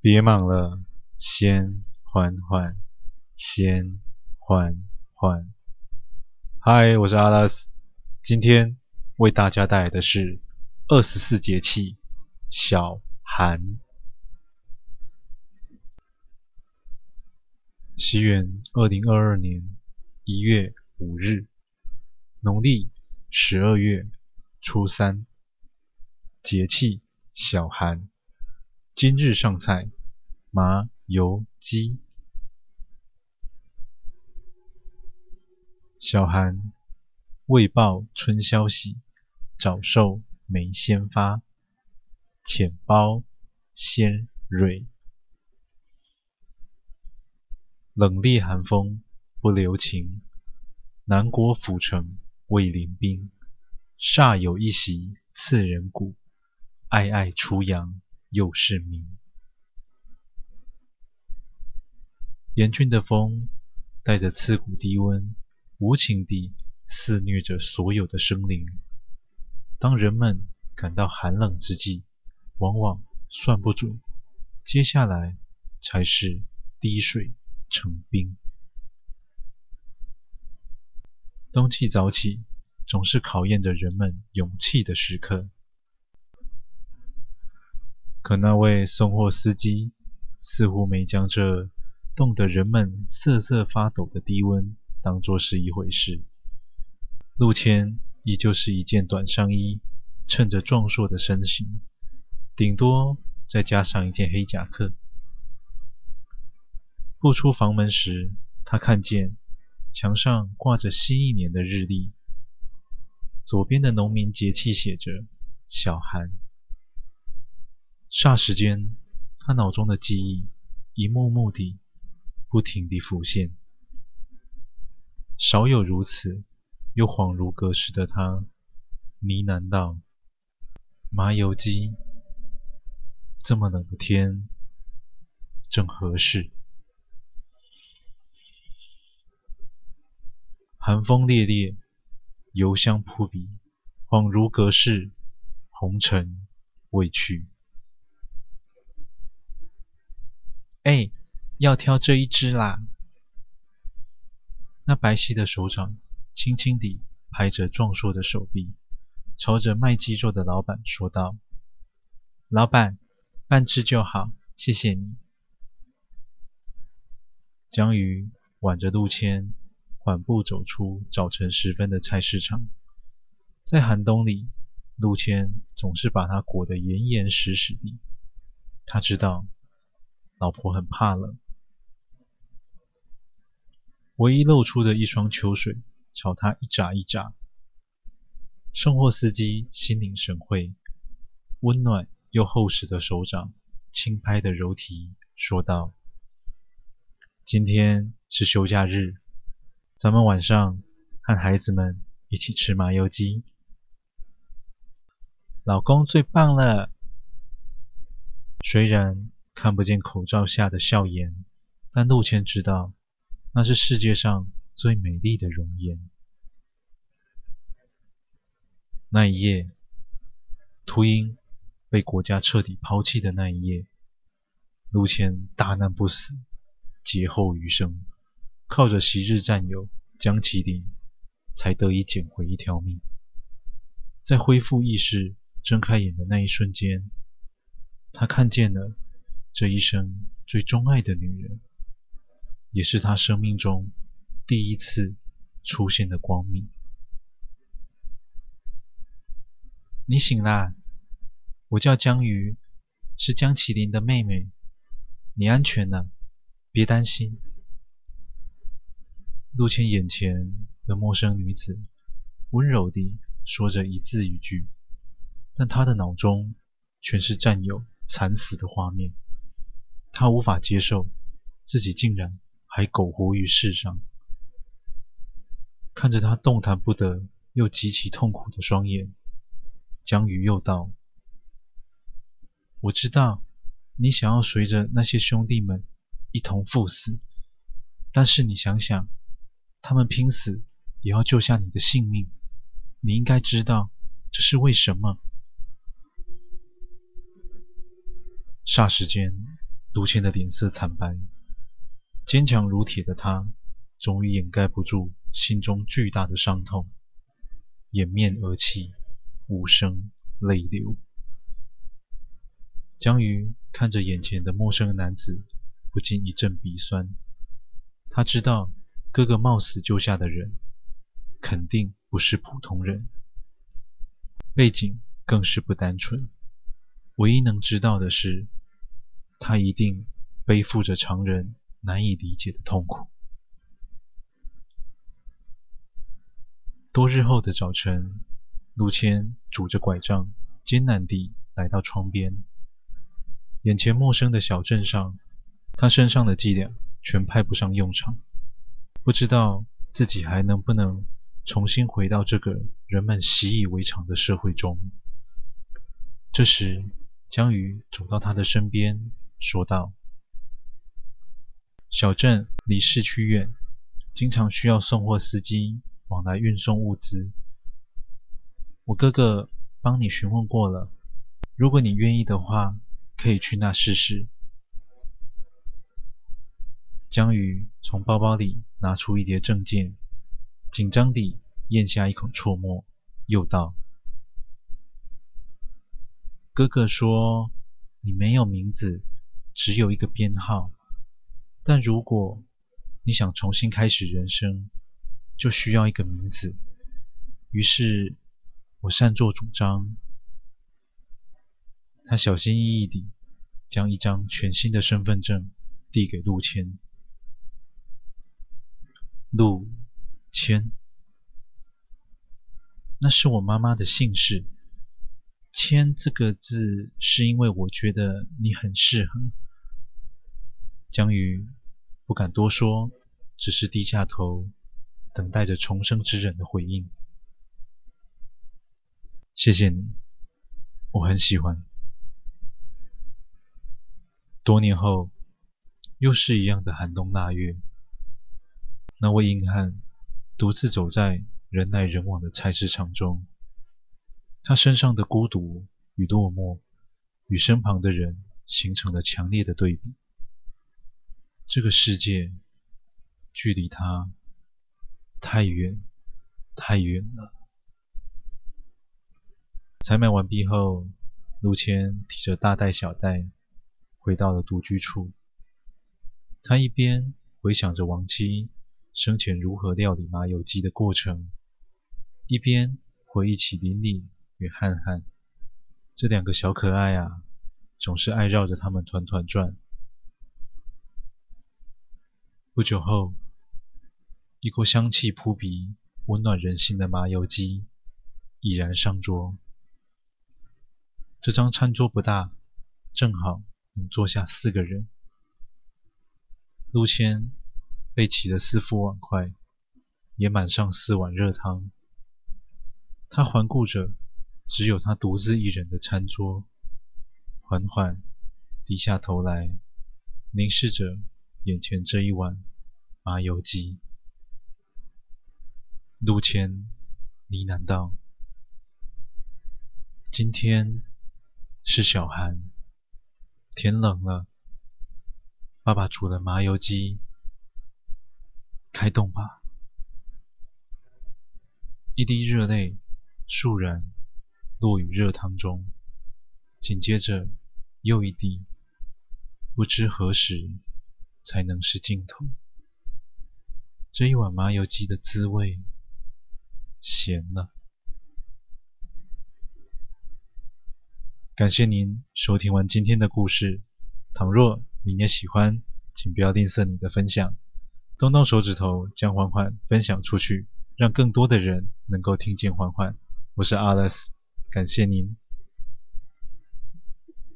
别忙了，先缓缓，先缓缓。嗨，我是阿拉斯，今天为大家带来的是二十四节气小寒。西元二零二二年一月五日，农历十二月初三，节气小寒。今日上菜麻油鸡。小寒，未报春消息，早受梅先发。浅苞先蕊。冷冽寒风不留情，南国府城未临兵。煞有一袭刺人骨，暧暧初阳又是明。严峻的风带着刺骨低温，无情地肆虐着所有的生灵。当人们感到寒冷之际，往往算不准，接下来才是滴水成冰。冬季早起总是考验着人们勇气的时刻，可那位送货司机似乎没将这冻得人们瑟瑟发抖的低温当作是一回事。陆谦依旧是一件短上衣，衬着壮硕的身形，顶多再加上一件黑夹克。步出房门时，他看见墙上挂着新一年的日历，左边的农民节气写着“小寒”。霎时间，他脑中的记忆一幕幕地、不停地浮现。少有如此，又恍如隔世的他，呢喃道：“麻油鸡，这么冷的天，正合适。”寒风冽冽，油香扑鼻，恍如隔世，红尘未去。哎，要挑这一只啦！那白皙的手掌轻轻地拍着壮硕的手臂，朝着卖鸡肉的老板说道：“老板，半只就好，谢谢你。”江鱼挽着陆谦。缓步走出早晨时分的菜市场，在寒冬里，陆谦总是把他裹得严严实实的。他知道，老婆很怕冷，唯一露出的一双秋水朝他一眨一眨。送货司机心领神会，温暖又厚实的手掌轻拍的柔蹄，说道：“今天是休假日。”咱们晚上和孩子们一起吃麻油鸡，老公最棒了。虽然看不见口罩下的笑颜，但陆谦知道那是世界上最美丽的容颜。那一夜，秃鹰被国家彻底抛弃的那一夜，陆谦大难不死，劫后余生。靠着昔日战友江麒麟，才得以捡回一条命。在恢复意识、睁开眼的那一瞬间，他看见了这一生最钟爱的女人，也是他生命中第一次出现的光明。你醒啦，我叫江鱼，是江麒麟的妹妹。你安全了，别担心。陆谦眼前的陌生女子温柔地说着一字一句，但他的脑中全是战友惨死的画面。他无法接受自己竟然还苟活于世上。看着他动弹不得又极其痛苦的双眼，江鱼又道：“我知道你想要随着那些兄弟们一同赴死，但是你想想。”他们拼死也要救下你的性命，你应该知道这是为什么。霎时间，陆陆谦的脸色惨白，坚强如铁的他终于掩盖不住心中巨大的伤痛，掩面而泣，无声泪流。江瑜看着眼前的陌生男子，不禁一阵鼻酸。他知道哥哥冒死救下的人，肯定不是普通人，背景更是不单纯。唯一能知道的是，他一定背负着常人难以理解的痛苦。多日后的早晨，陆谦拄着拐杖，艰难地来到窗边。眼前陌生的小镇上，他身上的伎俩全派不上用场，不知道自己还能不能重新回到这个人们习以为常的社会中。这时，江瑜走到他的身边，说道：“小镇离市区远，经常需要送货司机往来运送物资。我哥哥帮你询问过了，如果你愿意的话，可以去那试试。”江瑜从包包里拿出一叠证件，紧张地咽下一口唾沫，又道：“哥哥说你没有名字。”只有一个编号，但如果你想重新开始人生，就需要一个名字。于是，我擅作主张。他小心翼翼地将一张全新的身份证递给陆谦。陆谦，那是我妈妈的姓氏。谦这个字是因为我觉得你很适合。江瑜不敢多说，只是低下头，等待着重生之人的回应。谢谢你，我很喜欢。多年后，又是一样的寒冬腊月，那位硬汉独自走在人来人往的菜市场中，他身上的孤独与落寞，与身旁的人形成了强烈的对比。这个世界距离他太远太远了。采买完毕后，陆谦提着大袋小袋回到了独居处。他一边回想着亡妻生前如何料理麻油鸡的过程，一边回忆起琳琳与汉汉这两个小可爱啊，总是爱绕着他们团团转。不久后，一锅香气扑鼻、温暖人心的麻油鸡已然上桌。这张餐桌不大，正好能坐下四个人。陆谦备齐了四副碗筷，也满上四碗热汤。他环顾着只有他独自一人的餐桌，缓缓低下头来，凝视着眼前这一碗麻油鸡，陆谦呢喃道：“今天是小寒，天冷了，爸爸煮了麻油鸡，开动吧。”一滴热泪倏然落于热汤中，紧接着又一滴，不知何时才能是尽头。这一碗麻油鸡的滋味，咸了。感谢您收听完今天的故事。倘若你也喜欢，请不要吝啬你的分享，动动手指头将缓缓分享出去，让更多的人能够听见缓缓。我是阿勒斯，感谢您。